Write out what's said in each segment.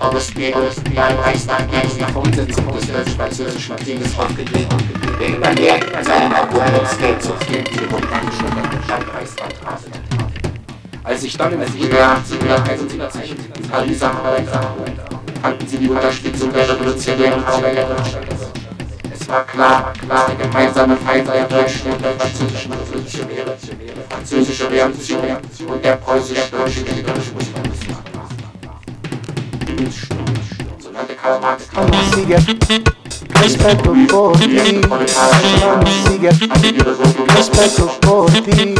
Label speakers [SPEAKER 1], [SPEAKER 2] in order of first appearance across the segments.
[SPEAKER 1] OSP, OSP, ein Reichstag, gegen die Grundsätze, Grundsätze, Französisch, Martinez, aufgegeben, wegen der Nähe, als einem Abgeordneten, zu viel, die Grundanschluss, Stadt, Reichstag, Rasen, als ich dann im Frühjahr 1871 in Paris hatten sie die Unterstützung der revolutionären Arbeit Arbeiterstadt. Es war klar, klar, der gemeinsame Feind der deutschen und der französischen Revolutionäre, französische Revolution und der preußisch-deutsche Kriegerischen
[SPEAKER 2] Bundeswehr. Por ti.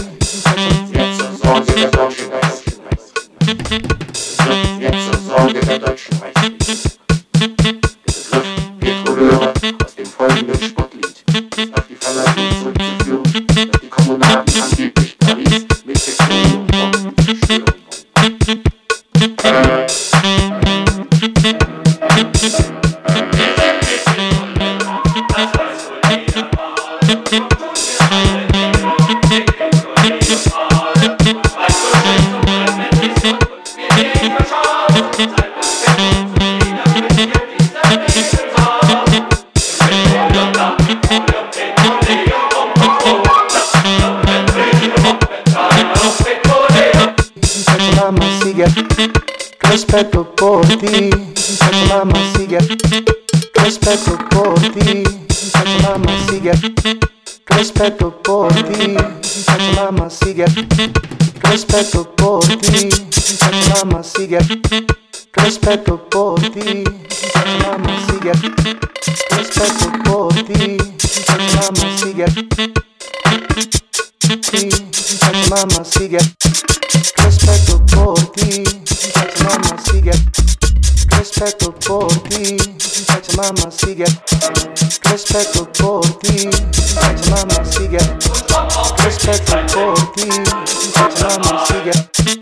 [SPEAKER 1] Jetzt zur Sorge der deutschen. Jetzt zur Sorge der deutschen
[SPEAKER 2] Sigue, por ti. Rispetto por ti. Mamma sigue, rispetto por ti. Mamma sigue, rispetto por ti. Mamma sigue, rispetto por ti. Mamma sigue, rispetto Rispetto por ti, mamma sigue. Rispetto por ti, mamma sigue. Rispetto por ti, mamma sigue.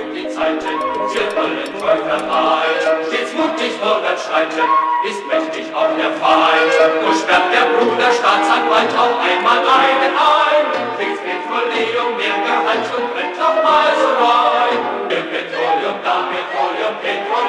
[SPEAKER 2] sind die Zeiten, wir wollen Völkern weit. Stets mutig vorwärts schreiten, ist mächtig auch der Fall. Nur sperrt der Bruder Staatsanwalt auch einmal einen ein. Kriegs mehr Gehalt und brennt auch mal so rein. Mit Petroleum, da Petroleum, Petroleum.